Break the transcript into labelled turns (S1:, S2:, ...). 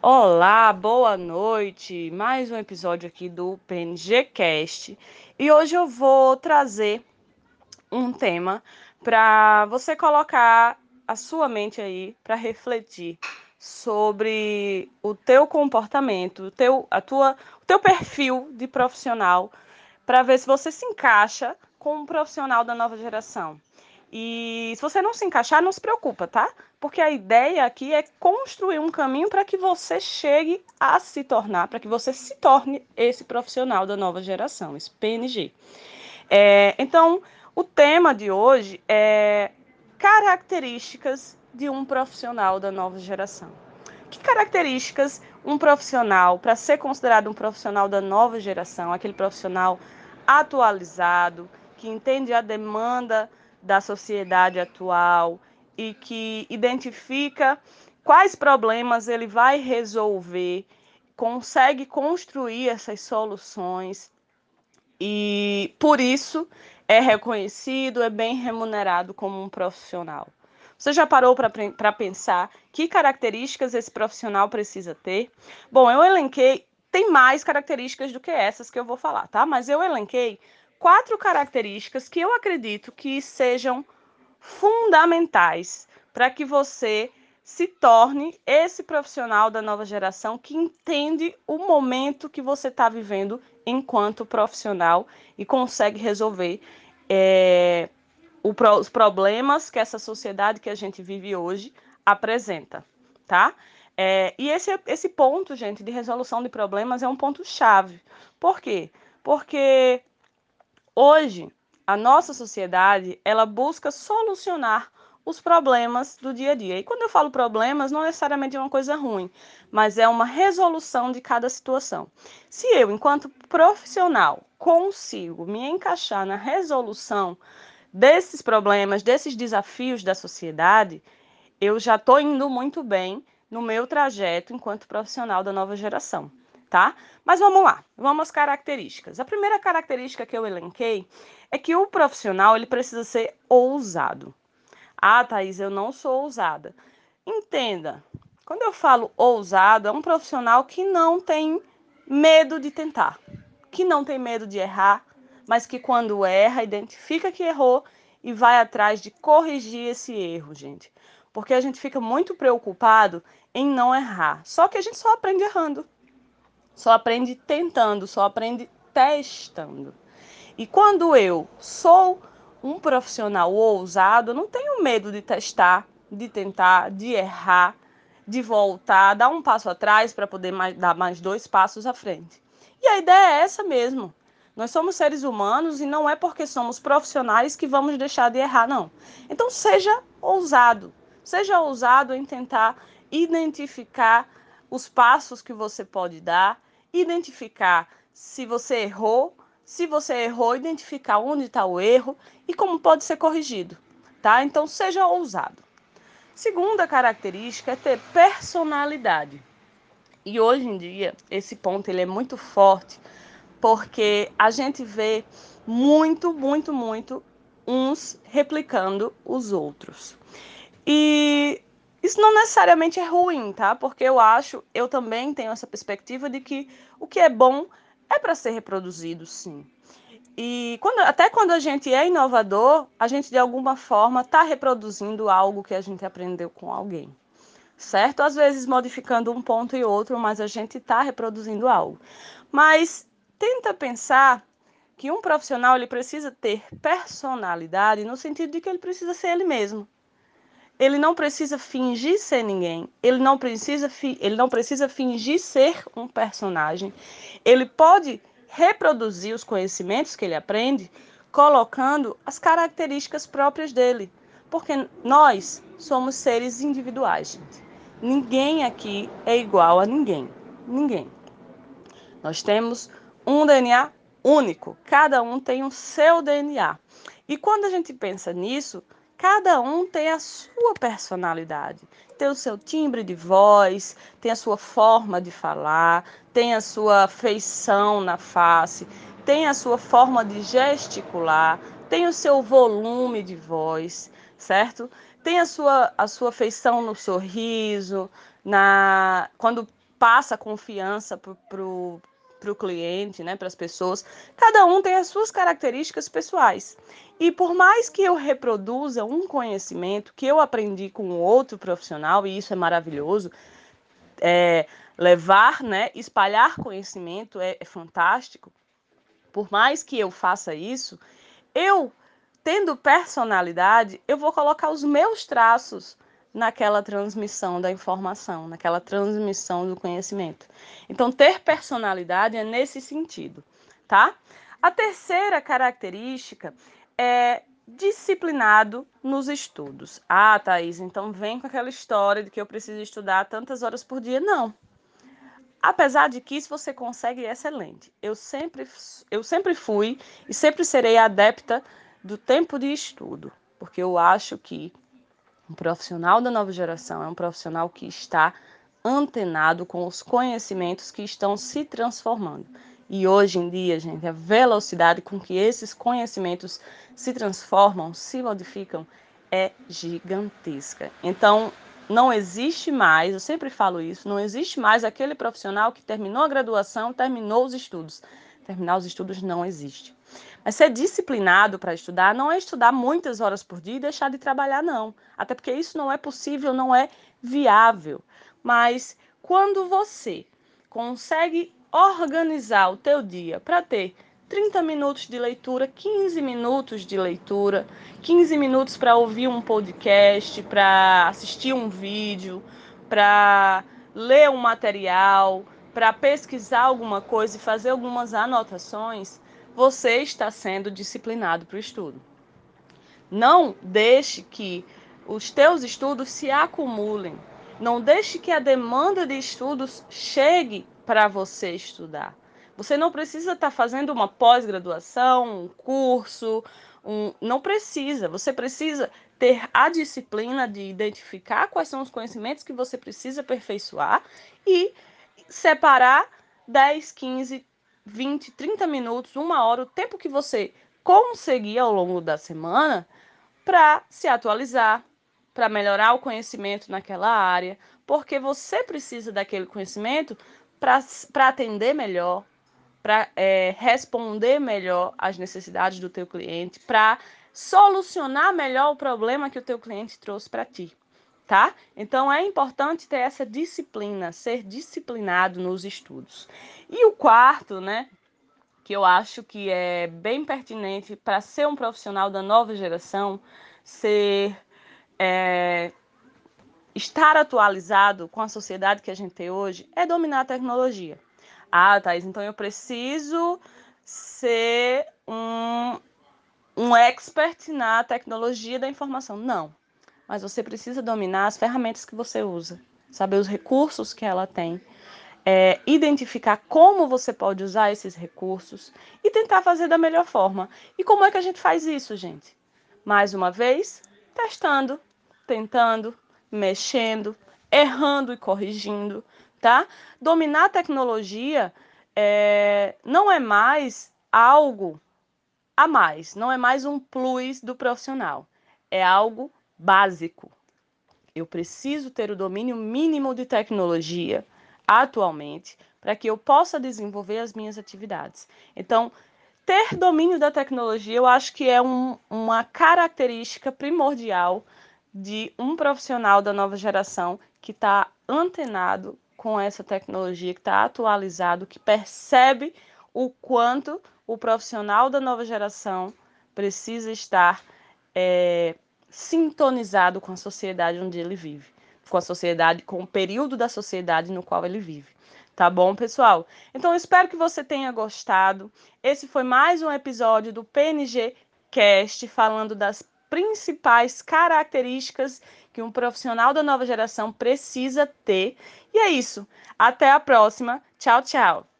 S1: Olá, boa noite. Mais um episódio aqui do PNG Cast. E hoje eu vou trazer um tema para você colocar a sua mente aí para refletir sobre o teu comportamento, o teu, a tua, o teu perfil de profissional, para ver se você se encaixa com um profissional da nova geração. E se você não se encaixar, não se preocupa, tá? Porque a ideia aqui é construir um caminho para que você chegue a se tornar, para que você se torne esse profissional da nova geração, esse PNG. É, então, o tema de hoje é características de um profissional da nova geração. Que características um profissional, para ser considerado um profissional da nova geração, aquele profissional atualizado, que entende a demanda da sociedade atual e que identifica quais problemas ele vai resolver, consegue construir essas soluções e por isso é reconhecido, é bem remunerado como um profissional. Você já parou para pensar que características esse profissional precisa ter? Bom, eu elenquei, tem mais características do que essas que eu vou falar, tá? Mas eu elenquei quatro características que eu acredito que sejam fundamentais para que você se torne esse profissional da nova geração que entende o momento que você está vivendo enquanto profissional e consegue resolver é, o, os problemas que essa sociedade que a gente vive hoje apresenta, tá? É, e esse, esse ponto, gente, de resolução de problemas é um ponto chave. Por quê? Porque hoje a nossa sociedade ela busca solucionar os problemas do dia a dia. E quando eu falo problemas, não necessariamente é uma coisa ruim, mas é uma resolução de cada situação. Se eu, enquanto profissional, consigo me encaixar na resolução desses problemas, desses desafios da sociedade, eu já estou indo muito bem no meu trajeto enquanto profissional da nova geração, tá? Mas vamos lá, vamos às características. A primeira característica que eu elenquei é que o profissional ele precisa ser ousado. Ah, Thaís, eu não sou ousada. Entenda, quando eu falo ousado, é um profissional que não tem medo de tentar, que não tem medo de errar, mas que quando erra, identifica que errou e vai atrás de corrigir esse erro, gente. Porque a gente fica muito preocupado em não errar. Só que a gente só aprende errando. Só aprende tentando, só aprende testando. E quando eu sou um profissional ousado, não tenho medo de testar, de tentar, de errar, de voltar, dar um passo atrás para poder mais, dar mais dois passos à frente. E a ideia é essa mesmo. Nós somos seres humanos e não é porque somos profissionais que vamos deixar de errar, não. Então seja ousado. Seja ousado em tentar identificar os passos que você pode dar, identificar se você errou se você errou, identificar onde está o erro e como pode ser corrigido, tá? Então seja ousado. Segunda característica é ter personalidade. E hoje em dia esse ponto ele é muito forte porque a gente vê muito, muito, muito uns replicando os outros. E isso não necessariamente é ruim, tá? Porque eu acho, eu também tenho essa perspectiva de que o que é bom é para ser reproduzido, sim. E quando, até quando a gente é inovador, a gente de alguma forma está reproduzindo algo que a gente aprendeu com alguém. Certo? Às vezes modificando um ponto e outro, mas a gente está reproduzindo algo. Mas tenta pensar que um profissional ele precisa ter personalidade no sentido de que ele precisa ser ele mesmo. Ele não precisa fingir ser ninguém. Ele não precisa, ele não precisa fingir ser um personagem. Ele pode reproduzir os conhecimentos que ele aprende, colocando as características próprias dele. Porque nós somos seres individuais, gente. Ninguém aqui é igual a ninguém. Ninguém. Nós temos um DNA único. Cada um tem o seu DNA. E quando a gente pensa nisso, cada um tem a sua personalidade, tem o seu timbre de voz, tem a sua forma de falar, tem a sua feição na face, tem a sua forma de gesticular, tem o seu volume de voz, certo? Tem a sua, a sua feição no sorriso, na quando passa confiança para o para o cliente, né, para as pessoas, cada um tem as suas características pessoais. E por mais que eu reproduza um conhecimento que eu aprendi com outro profissional, e isso é maravilhoso, é, levar, né, espalhar conhecimento é, é fantástico. Por mais que eu faça isso, eu, tendo personalidade, eu vou colocar os meus traços naquela transmissão da informação, naquela transmissão do conhecimento. Então, ter personalidade é nesse sentido, tá? A terceira característica é disciplinado nos estudos. Ah, Thaís, então vem com aquela história de que eu preciso estudar tantas horas por dia. Não. Apesar de que isso você consegue é excelente. Eu sempre, eu sempre fui e sempre serei adepta do tempo de estudo, porque eu acho que um profissional da nova geração é um profissional que está antenado com os conhecimentos que estão se transformando. E hoje em dia, gente, a velocidade com que esses conhecimentos se transformam, se modificam, é gigantesca. Então, não existe mais, eu sempre falo isso, não existe mais aquele profissional que terminou a graduação, terminou os estudos. Terminar os estudos não existe. Mas ser disciplinado para estudar não é estudar muitas horas por dia e deixar de trabalhar, não. Até porque isso não é possível, não é viável. Mas quando você consegue organizar o teu dia para ter 30 minutos de leitura, 15 minutos de leitura, 15 minutos para ouvir um podcast, para assistir um vídeo, para ler um material, para pesquisar alguma coisa e fazer algumas anotações, você está sendo disciplinado para o estudo. Não deixe que os teus estudos se acumulem. Não deixe que a demanda de estudos chegue para você estudar. Você não precisa estar tá fazendo uma pós-graduação, um curso, um... não precisa. Você precisa ter a disciplina de identificar quais são os conhecimentos que você precisa aperfeiçoar e separar 10, 15, 20, 30 minutos, uma hora, o tempo que você conseguir ao longo da semana para se atualizar, para melhorar o conhecimento naquela área, porque você precisa daquele conhecimento para atender melhor, para é, responder melhor às necessidades do teu cliente, para solucionar melhor o problema que o teu cliente trouxe para ti, tá? Então é importante ter essa disciplina, ser disciplinado nos estudos. E o quarto, né, que eu acho que é bem pertinente para ser um profissional da nova geração, ser é, estar atualizado com a sociedade que a gente tem hoje, é dominar a tecnologia. Ah, Thais, então eu preciso ser um, um expert na tecnologia da informação. Não. Mas você precisa dominar as ferramentas que você usa, saber os recursos que ela tem é, identificar como você pode usar esses recursos e tentar fazer da melhor forma. E como é que a gente faz isso, gente? Mais uma vez, testando, tentando, mexendo, errando e corrigindo, tá? Dominar a tecnologia é, não é mais algo a mais, não é mais um plus do profissional, é algo básico. Eu preciso ter o domínio mínimo de tecnologia atualmente para que eu possa desenvolver as minhas atividades. Então, ter domínio da tecnologia eu acho que é um, uma característica primordial de um profissional da nova geração que está antenado com essa tecnologia, que está atualizado, que percebe o quanto o profissional da nova geração precisa estar é, sintonizado com a sociedade onde ele vive com a sociedade, com o período da sociedade no qual ele vive. Tá bom, pessoal? Então, espero que você tenha gostado. Esse foi mais um episódio do PNG Cast falando das principais características que um profissional da nova geração precisa ter. E é isso. Até a próxima. Tchau, tchau.